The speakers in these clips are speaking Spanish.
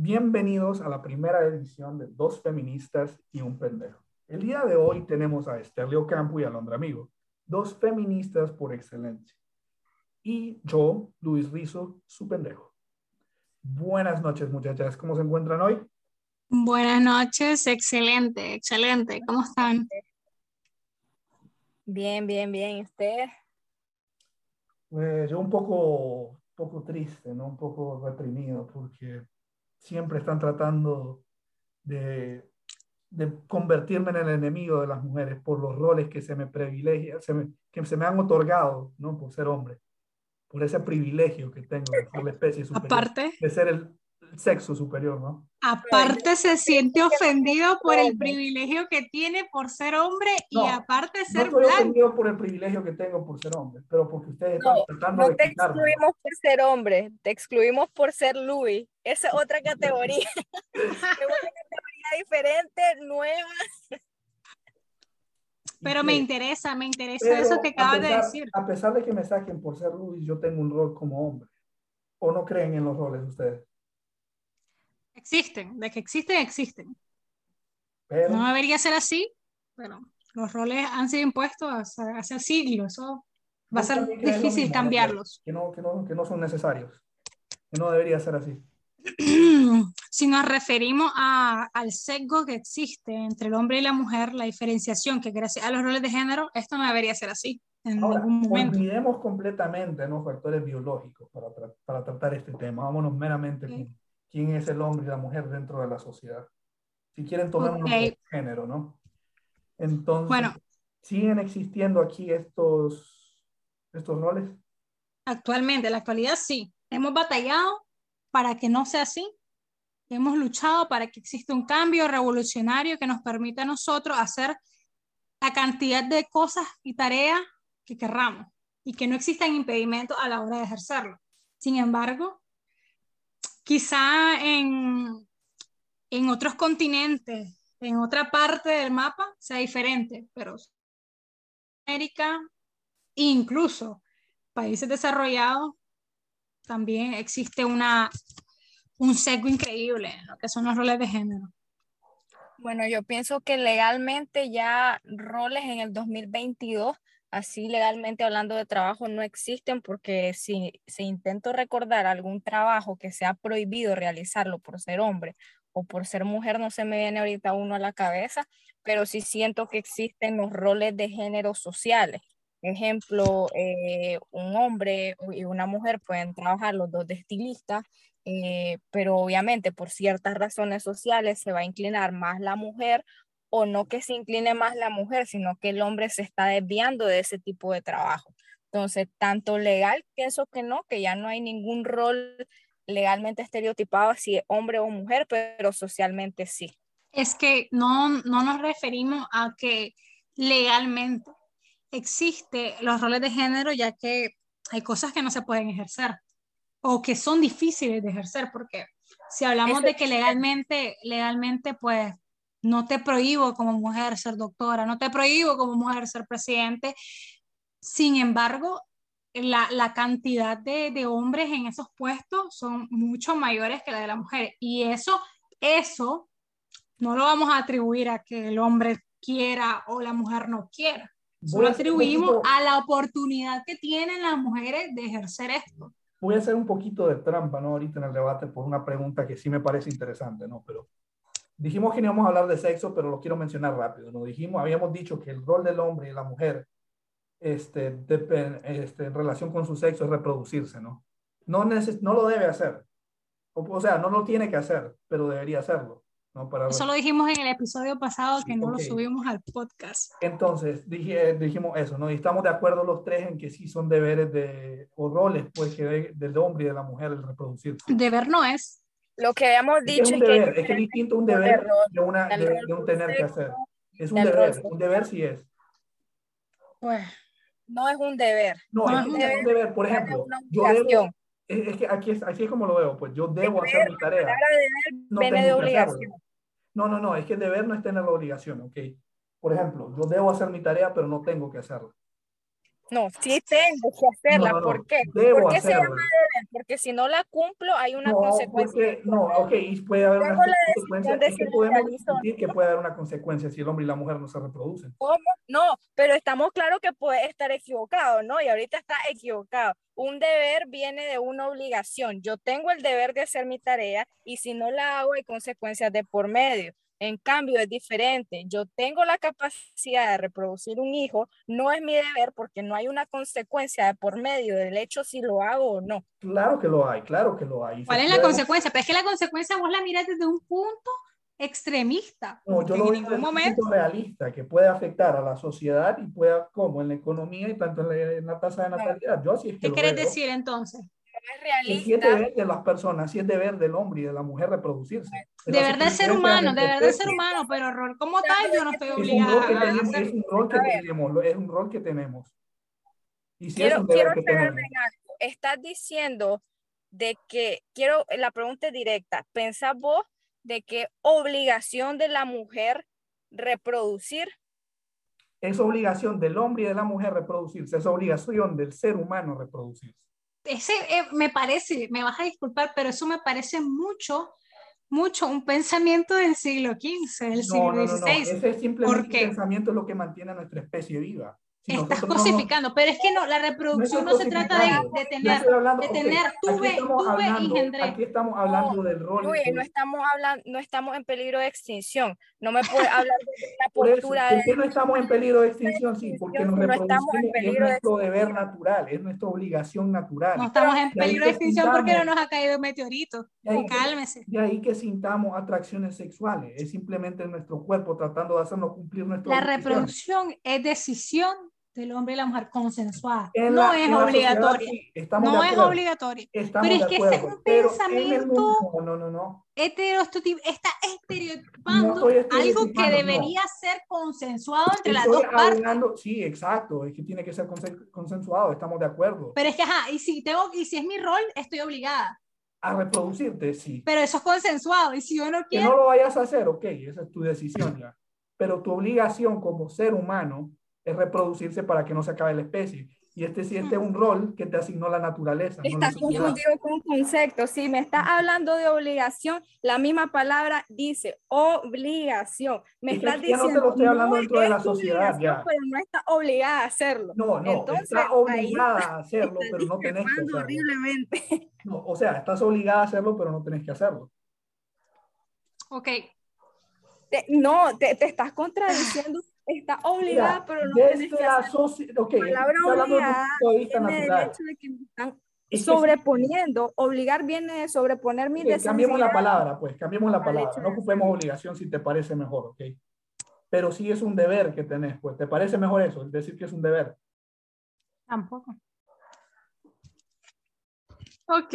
Bienvenidos a la primera edición de Dos Feministas y un Pendejo. El día de hoy tenemos a Esther Campo y a Londra Amigo, dos feministas por excelencia. Y yo, Luis Rizo, su pendejo. Buenas noches, muchachas. ¿Cómo se encuentran hoy? Buenas noches, excelente, excelente. ¿Cómo están? Bien, bien, bien. ¿Usted? Pues yo un poco, poco triste, ¿no? Un poco reprimido porque siempre están tratando de, convertirme en el enemigo de las mujeres por los roles que se me privilegian, que se me han otorgado, ¿no? Por ser hombre, por ese privilegio que tengo de ser la especie superior, Aparte, de ser el, sexo superior, ¿no? Aparte se siente ofendido por el privilegio que tiene por ser hombre y aparte ser no estoy ofendido por el privilegio que tengo por ser hombre, pero porque ustedes están tratando no te excluimos por ser hombre, te excluimos por ser Louis. Esa es otra categoría. es una categoría diferente, nueva. Pero me interesa, me interesa eso que acabas de decir. A pesar de que me saquen por ser Louis, yo tengo un rol como hombre. ¿O no creen en los roles ustedes? Existen, de que existen, existen. no debería ser así, pero los roles han sido impuestos hace, hace siglos. Eso va a ser difícil cambiarlos. Que no, que, no, que no son necesarios. Que no debería ser así. si nos referimos a, al sesgo que existe entre el hombre y la mujer, la diferenciación que gracias a los roles de género, esto no debería ser así en ningún momento. Olvidemos completamente los factores biológicos para, para, tratar este tema. Vámonos meramente con quién es el hombre y la mujer dentro de la sociedad. Si quieren, tomar un género, ¿no? Entonces, bueno, ¿siguen existiendo aquí estos, estos roles? Actualmente, en la actualidad sí. Hemos batallado para que no sea así. Hemos luchado para que exista un cambio revolucionario que nos permita a nosotros hacer la cantidad de cosas y tareas que querramos y que no existan impedimentos a la hora de ejercerlo. Sin embargo, Quizá en, en otros continentes, en otra parte del mapa, sea diferente, pero América, incluso países desarrollados, también existe una, un sesgo increíble en lo que son los roles de género. Bueno, yo pienso que legalmente ya roles en el 2022 así legalmente hablando de trabajo no existen porque si se intento recordar algún trabajo que sea prohibido realizarlo por ser hombre o por ser mujer, no se me viene ahorita uno a la cabeza, pero sí siento que existen los roles de género sociales. Ejemplo, eh, un hombre y una mujer pueden trabajar los dos de estilistas, eh, pero obviamente por ciertas razones sociales se va a inclinar más la mujer o no que se incline más la mujer, sino que el hombre se está desviando de ese tipo de trabajo. Entonces, tanto legal, pienso que no, que ya no hay ningún rol legalmente estereotipado si es hombre o mujer, pero socialmente sí. Es que no, no nos referimos a que legalmente existe los roles de género, ya que hay cosas que no se pueden ejercer o que son difíciles de ejercer, porque si hablamos de que legalmente, legalmente, pues no te prohíbo como mujer ser doctora, no te prohíbo como mujer ser presidente. Sin embargo, la, cantidad de, hombres en esos puestos son mucho mayores que la de la mujer. Y eso, eso no lo vamos a atribuir a que el hombre quiera o la mujer no quiera. Lo atribuimos a la oportunidad que tienen las mujeres de ejercer esto. Voy a hacer un poquito de trampa, ¿no? Ahorita en el debate por una pregunta que sí me parece interesante, ¿no? Pero dijimos que no íbamos a hablar de sexo, pero lo quiero mencionar rápido. Nos dijimos, habíamos dicho que el rol del hombre y la mujer este, este, en relación con su sexo es reproducirse, ¿no? No, no lo debe hacer. O, sea, no lo tiene que hacer, pero debería hacerlo. ¿no? Para eso lo dijimos en el episodio pasado que no lo subimos al podcast. Entonces, dije, dijimos eso, ¿no? Y estamos de acuerdo los tres en que sí son deberes de, o roles, pues, que del hombre y de la mujer el reproducirse. Deber no es. Lo que habíamos dicho es, un deber, es, que es distinto un deber de, una, de, un tener que hacer. Es un deber, un deber sí es. Pues, no es un deber. No, es, un deber, por ejemplo, yo debo, es, que aquí es, así es como lo veo, pues yo debo hacer mi tarea. No viene de obligación. No, no, no, es que deber no es tener la obligación, ¿ok? Por ejemplo, yo debo hacer mi tarea, pero no tengo que hacerla. No, sí tengo que hacerla. No, no, ¿Por qué? ¿Por qué se llama hacerla. deber? Porque si no la cumplo, hay una No, consecuencia. porque, no, ok, y puede haber una Tengo consecuencia. de que podemos discutir que puede haber una consecuencia si el hombre y la mujer no se reproducen. ¿Cómo? No, pero estamos claros que puede estar equivocado, ¿no? Y ahorita está equivocado. Un deber viene de una obligación. Yo tengo el deber de hacer mi tarea y si no la hago hay consecuencias de por medio. En cambio, es diferente. Yo tengo la capacidad de reproducir un hijo, no es mi deber porque no hay una consecuencia de por medio del hecho si lo hago o no. Claro que lo hay, claro que lo hay. ¿Cuál es la consecuencia? Pero es que la consecuencia vos la mirás desde un punto extremista. No, yo lo en veo ningún desde un momento. punto realista que puede afectar a la sociedad y pueda, como en la economía y tanto en la, en la tasa de natalidad. Yo así es que ¿Qué querés veo. decir entonces? Es Que sí es realista. deber de las personas, sí es deber del hombre y de la mujer reproducirse. Pero Deber que ser humano, deber del ser humano, pero rol como tal yo no estoy Es un rol que obligada a tenemos, hacer. es un rol que tenemos, es un rol que tenemos. Y es quiero, quiero en algo. Estás diciendo de que, quiero, la pregunta es directa, ¿pensás vos de que obligación de la mujer reproducir? Es obligación del hombre y de la mujer reproducirse, es obligación del ser humano reproducirse. Ese eh, me parece, me vas a disculpar, pero eso me parece mucho, mucho un pensamiento del siglo XV, del No, siglo no, no, no. XVI. Ese es simplemente un pensamiento es lo que mantiene a nuestra especie viva. Estás no cosificando, pero es que no, la reproducción no, estoy se trata de, de tener, hablando- de tener, aquí tuve, tuve y hablando- engendré. Aquí estamos hablando del rol. De- no estamos hablando, no estamos en peligro de extinción. No me puedes hablar de la Por eso, postura ¿por de qué no estamos en peligro de extinción? Sí, porque nos No estamos en reproducimos y es peligro de nuestro deber natural, es nuestra obligación natural. No estamos en peligro de extinción porque no sintamos- nos ha caído un meteorito. que- Cálmese. De ahí que sintamos atracciones sexuales, es simplemente nuestro cuerpo tratando de hacernos cumplir nuestra La reproducción es decisión del hombre y la mujer consensuada. En no la- es obligatoria. sí, No es obligatoria. estamos Pero es que ese es un pensamiento mundo- no, no, no, está estereotipando algo que debería ser consensuado entre las Estoy dos partes. hablando, sí, exacto, es que tiene que ser consen- consensuado, estamos de acuerdo. Pero es que, ajá, y si, tengo, y si es mi rol, estoy obligada. A reproducirte, sí. Pero eso es consensuado. Y si yo no Que quiero, no lo vayas a hacer, ok, esa es tu decisión ya. Pero tu obligación como ser humano es reproducirse para que no se acabe la especie. Y este sí, este es un rol que te asignó la naturaleza. no la Estás sociedad. confundido con conceptos. Si me estás hablando de obligación, la misma palabra dice obligación. Me Es que estás ya no te diciendo lo estoy hablando dentro de la sociedad, ya. Pero no está obligada a hacerlo. No, no, Entonces, está ahí obligada a hacerlo, Estás pero no tenés que hacerlo. horriblemente. No, o sea, estás obligada a hacerlo, pero no tenés que hacerlo. ok, Te- no, te, te estás contradiciendo. Está obligada, Mira, pero no tienes desde que la hacerlo. sociedad, ok, La palabra estoy hablando desde un obligada punto de vista Viene del natural. hecho de que me están Es que sobreponiendo. Obligar viene de sobreponer mi Ok, cambiemos la palabra, pues, cambiemos la al palabra. No de ocupemos obligación si te parece mejor, ¿ok? Pero sí es un deber que tenés, pues, ¿te parece mejor eso? Es decir, que es un deber. tampoco. Ok,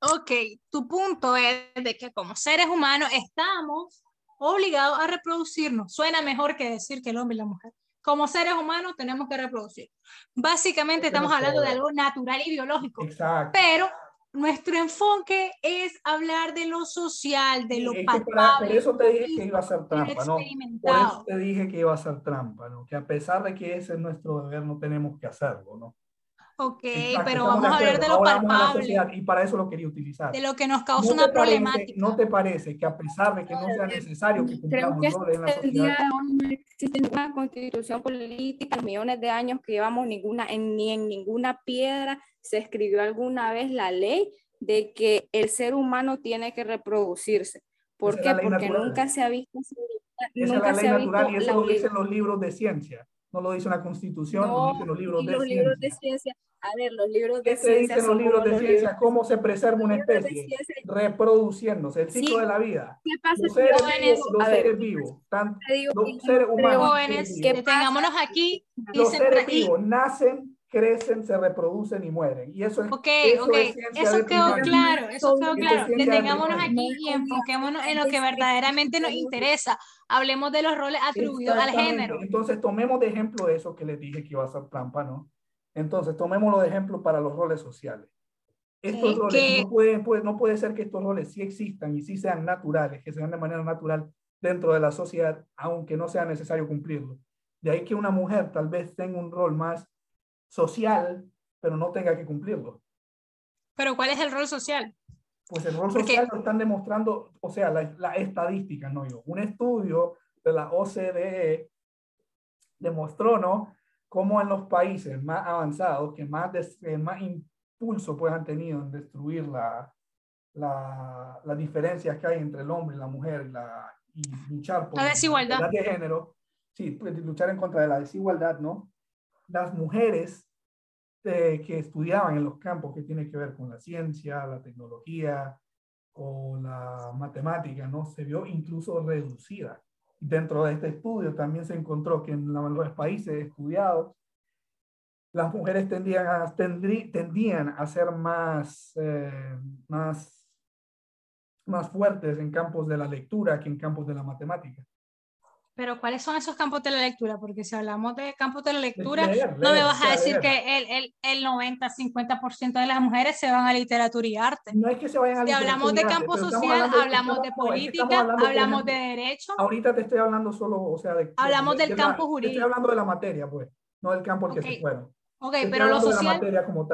ok. Tu punto es de que como seres humanos estamos obligados a reproducirnos. Suena mejor que decir que el hombre y la mujer. Como seres humanos tenemos que reproducir. Básicamente estamos es hablando de algo natural y biológico. Exacto. Pero nuestro enfoque es hablar de lo social, de lo Es para- por palpable, eso te dije que iba a ser trampa, ¿no? Por eso te dije que iba a ser trampa, ¿no? Que a pesar de que ese es nuestro deber, no tenemos que hacerlo, ¿no? Ok, Exacto, pero vamos a hablar de lo Ahora la palpable, sociedad, y para eso lo quería utilizar. de lo que nos causa ¿No una te parece- problemática. ¿No te parece que a pesar de que no sea necesario que Creo cumplamos que roles en la día sociedad, de no existe ninguna constitución política, millones de años que llevamos ninguna, en, ni en ninguna piedra se escribió alguna vez la ley de que el ser humano tiene que reproducirse. ¿Por es qué? la Porque natural. nunca se ha visto, esa es nunca la se ley ha natural y eso la lo dicen los libros de ciencia, no lo dice una constitución, lo No, dicen los libros de los libros de ciencia. a ver, los libros ¿Qué de ciencia dicen los libros de los ciencia? libros- ¿Cómo se preserva una especie? Reproduciéndose, el ciclo Sí. de la vida. ¿Qué pasa Los si seres jóvenes, vivos, los seres vivos, tan- los que seres humanos, Jóvenes, seres ¿qué vivos, detengámonos aquí y los se seres vivos nacen, crecen, se reproducen y mueren. Y eso es, Ok, eso ok, es eso quedó claro, eso quedó claro. Detengámonos aquí y enfoquémonos en lo que verdaderamente nos interesa. Hablemos de los roles atribuidos al género. Entonces, tomemos de ejemplo eso que les dije que iba a ser trampa, ¿no? Entonces, tomémoslo de ejemplo para los roles sociales. Estos Sí, roles que- no, pueden, pues, no puede ser que estos roles sí existan y sí sean naturales, que sean de manera natural dentro de la sociedad, aunque no sea necesario cumplirlo. De ahí que una mujer tal vez tenga un rol más social, pero no tenga que cumplirlo. Pero ¿cuál es el rol social? Pues el rol social lo están demostrando, o sea, la, la estadística, no yo. Un estudio de la OCDE demostró, ¿no? Cómo en los países más avanzados, que más, más impulso pues han tenido en destruir la, la, las diferencias que hay entre el hombre y la mujer la, y luchar por la desigualdad de género, sí, pues, luchar en contra de la desigualdad, ¿no? Las mujeres eh, que estudiaban en los campos que tiene que ver con la ciencia, la tecnología o la matemática, ¿no? Se vio incluso reducida. Dentro de este estudio también se encontró que en los países estudiados, las mujeres tendían a, tendrían a ser más, eh, más, más fuertes en campos de la lectura que en campos de la matemática. Pero ¿cuáles son esos campos de la lectura? Porque si hablamos de campos de la lectura, no me vas a decir que el, el, el 90-50% de las mujeres se van a literatura y arte. No es que se vayan a Si hablamos de campo social, hablamos de política, hablamos de derecho. Ahorita te estoy hablando solo, o sea, de... Hablamos del campo jurídico. Estoy hablando de la materia, pues, no del campo al que se fueron. Ok, pero lo social,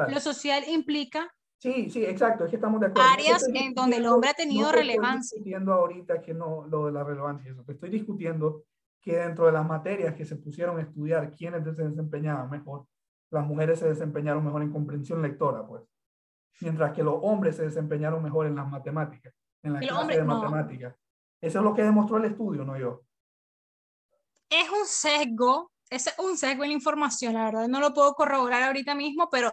lo social implica Sí, sí, exacto, es que estamos de acuerdo. Áreas en donde el hombre ha tenido relevancia. Estoy discutiendo ahorita que no, lo de la relevancia, eso. Te estoy discutiendo que dentro de las materias que se pusieron a estudiar quiénes se desempeñaban mejor, las mujeres se desempeñaron mejor en comprensión lectora, pues. Mientras que los hombres se desempeñaron mejor en las matemáticas, en la clase de matemáticas. Eso es lo que demostró el estudio, no yo. Es un sesgo, es un sesgo en la información, la verdad, no lo puedo corroborar ahorita mismo, pero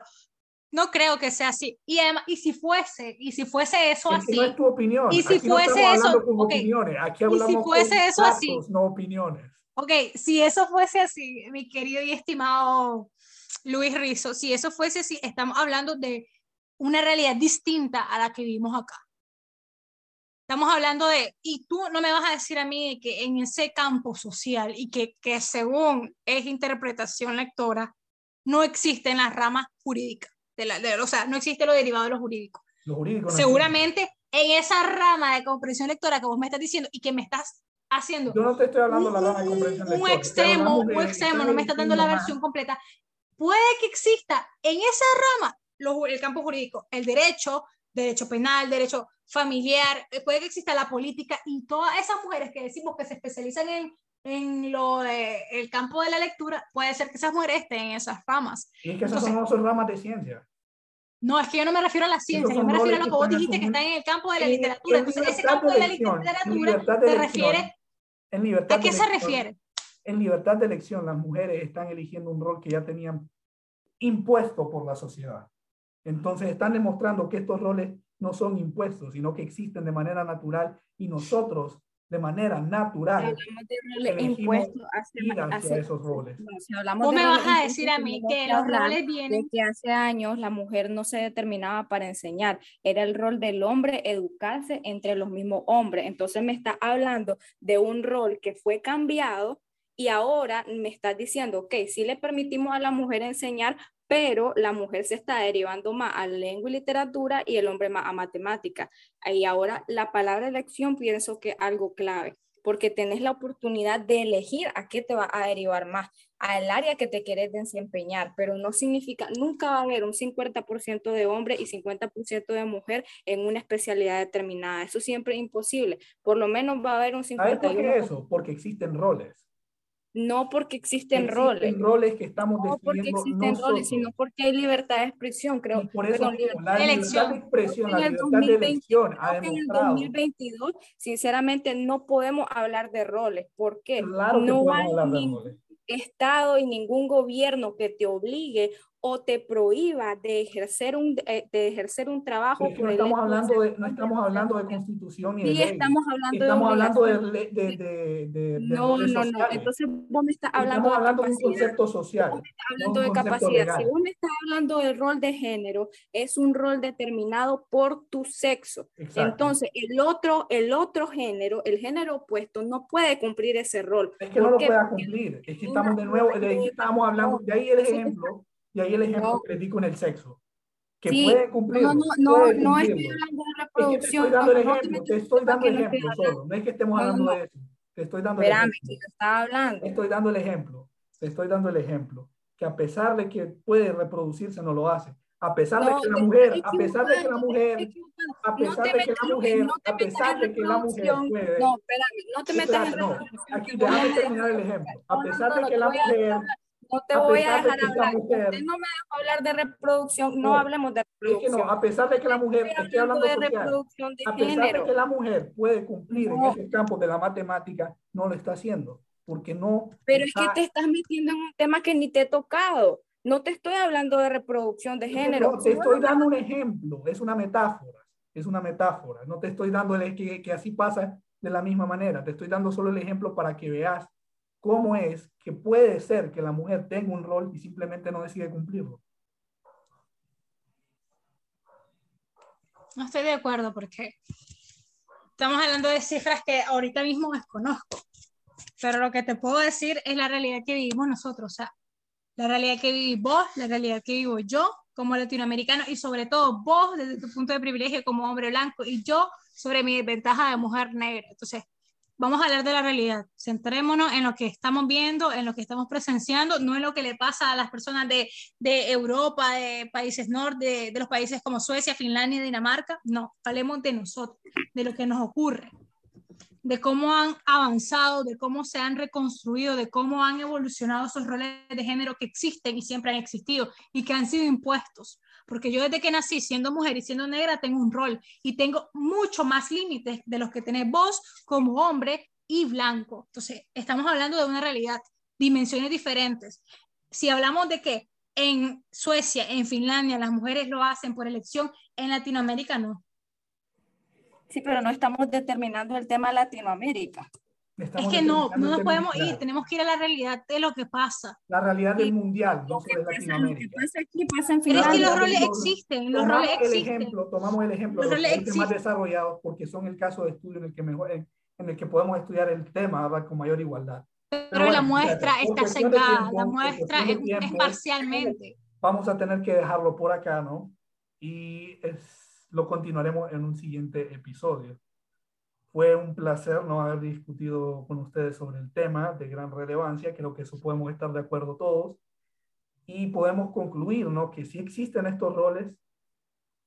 no creo que sea así. Y, además, y si fuese, y si fuese eso es así. no es tu opinión. Y si Aquí fuese no eso. Con okay. opiniones. Aquí hablamos y si fuese con eso datos, así. no opiniones. Ok, si eso fuese así, mi querido y estimado Luis Rizzo, si eso fuese así, estamos hablando de una realidad distinta a la que vivimos acá. Estamos hablando de, y tú no me vas a decir a mí que en ese campo social y que, que según es interpretación lectora, no existen las ramas jurídicas de la, de, o sea, no existe lo derivado de lo jurídico. Lo jurídico no Seguramente en esa rama de comprensión lectora que vos me estás diciendo y que me estás haciendo. Yo no te estoy hablando de la rama de comprensión lectora. Un extremo, un extremo, no me estás dando la versión completa. Puede que exista en esa rama lo, el campo jurídico, el derecho, derecho penal, derecho familiar, eh, puede que exista la política y todas esas mujeres que decimos que se especializan en, en lo de, el campo de la lectura, puede ser que esas mujeres estén en esas ramas. Y es que esas Entonces, son, ramas de ciencia. No, es que yo no me refiero a la ciencia, yo me refiero a lo que vos dijiste que está en el campo de la literatura. Entonces, ese campo de la literatura se refiere... En libertad ¿A qué se refiere? En libertad de elección, las mujeres están eligiendo un rol que ya tenían impuesto por la sociedad. Entonces, están demostrando que estos roles no son impuestos, sino que existen de manera natural y nosotros de manera natural. impuestos hacia, hacia esos roles. No, si hablamos Vos de me roles vas a decir a mí que los roles vienen. De que hace años la mujer no se determinaba para enseñar, era el rol del hombre educarse entre los mismos hombres. Entonces me está hablando de un rol que fue cambiado y ahora me estás diciendo, ok, sí le permitimos a la mujer enseñar, pero la mujer se está derivando más a lengua y literatura y el hombre más a matemática. Y ahora la palabra elección pienso que es algo clave, porque tenés la oportunidad de elegir a qué te va a derivar más, al área que te quieres desempeñar, pero no significa, nunca va a haber un 50% de hombre y 50% de mujer en una especialidad determinada. Eso siempre es imposible. Por lo menos va a haber un 51%. ¿Sabes por qué eso? Porque existen roles. No porque existen, existen roles. roles que estamos no porque existen nosotros. roles, sino porque hay libertad de expresión, creo. Y por eso Perdón, la libertad de expresión, la libertad 2020, de elección ha que en el demostrado. 2022, sinceramente, no podemos hablar de roles, porque Claro que no hay ningún. Estado y ningún gobierno que te obligue o te prohíba de ejercer un, eh, de ejercer un trabajo. Por no estamos de hablando de, no estamos hablando de constitución ni de Sí, ley. estamos hablando Estamos de hablando de, de, de, de, de No, no, no. Entonces vos me estás hablando Estamos de hablando de un concepto social. Vos me estás no hablando un de capacidad. legal. Si vos me estás hablando del rol de género, es un rol determinado por tu sexo. Exacto. Entonces, el otro, el otro género, el género opuesto, no puede cumplir ese rol. Es que no ¿Por lo pueda cumplir. Es que estamos de nuevo, de ahí estábamos hablando, de ahí el ejemplo, de ahí el ejemplo No. que les digo en el sexo. Que Sí. puede cumplir. No, no, no, puede no estoy hablando de Es que te reproducción. estoy dando el ejemplo, te estoy dando el ejemplo solo. No es que estemos hablando de eso. Te estoy dando el Espérame, ejemplo. que estaba hablando. Te estoy dando el ejemplo. Te estoy dando el ejemplo. que a pesar de que puede reproducirse, no lo hace. A pesar de que la mujer, a pesar de que la mujer, a pesar de que la mujer, a pesar de que la mujer puede. No, espérame, no te metas en no, Aquí, déjame terminar el ejemplo. A pesar de que la mujer no te voy a dejar hablar. Usted no me dejó hablar de reproducción, no, hablemos de reproducción. Es que no, a pesar de que la mujer, estoy hablando de reproducción de a pesar género. de que la mujer puede cumplir en ese campo de la matemática, no lo está haciendo, porque no. Pero es que te estás metiendo en un tema que ni te he tocado. No te estoy hablando de reproducción de género. No, te estoy dando un ejemplo, es una metáfora, es una metáfora. No te estoy dando el que, que así pasa de la misma manera, te estoy dando solo el ejemplo para que veas cómo es que puede ser que la mujer tenga un rol y simplemente no decide cumplirlo. No estoy de acuerdo porque estamos hablando de cifras que ahorita mismo desconozco, pero lo que te puedo decir es la realidad que vivimos nosotros, o sea, la realidad que vivís vos, la realidad que vivo yo como latinoamericano y sobre todo vos desde tu punto de privilegio como hombre blanco y yo sobre mi desventaja de mujer negra. Entonces, vamos a hablar de la realidad. Centrémonos en lo que estamos viendo, en lo que estamos presenciando, no en lo que le pasa a las personas de, de Europa, de países norte, de, de, los países como Suecia, Finlandia, Dinamarca. No, hablemos de nosotros, de lo que nos ocurre, de cómo han avanzado, de cómo se han reconstruido, de cómo han evolucionado esos roles de género que existen y siempre han existido y que han sido impuestos porque yo desde que nací siendo mujer y siendo negra tengo un rol y tengo mucho más límites de los que tenés vos como hombre y blanco. Entonces, estamos hablando de una realidad, dimensiones diferentes. Si hablamos de que en Suecia, en Finlandia, las mujeres lo hacen por elección, en Latinoamérica no. Sí, pero no estamos determinando el tema Latinoamérica es que no, no nos podemos ir, tenemos que ir a la realidad de lo que pasa. La realidad del mundial, no de Latinoamérica. Pasa aquí, pasa en Pero es que los roles existen, los roles existen. Ejemplo, tomamos el ejemplo los de los países más desarrollados porque son el caso de estudio en el que, mejor, en, el que podemos estudiar el tema con mayor igualdad. Pero, la muestra está secada, la muestra es, es, parcialmente. Vamos a tener que dejarlo por acá, ¿no? Y es, lo continuaremos en un siguiente episodio. Fue un placer no haber discutido con ustedes sobre el tema de gran relevancia. Creo que eso podemos estar de acuerdo todos. Y podemos concluir, ¿no? Que si existen estos roles,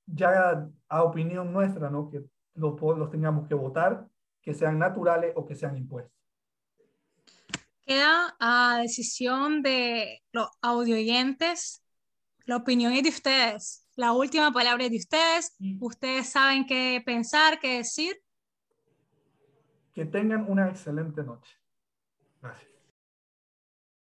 ya a opinión nuestra, ¿no? Que los, los tengamos que votar, que sean naturales o que sean impuestos. Queda a decisión de los audioyentes. La opinión es de ustedes. La última palabra es de ustedes. Ustedes saben qué pensar, qué decir. Que tengan una excelente noche. Gracias.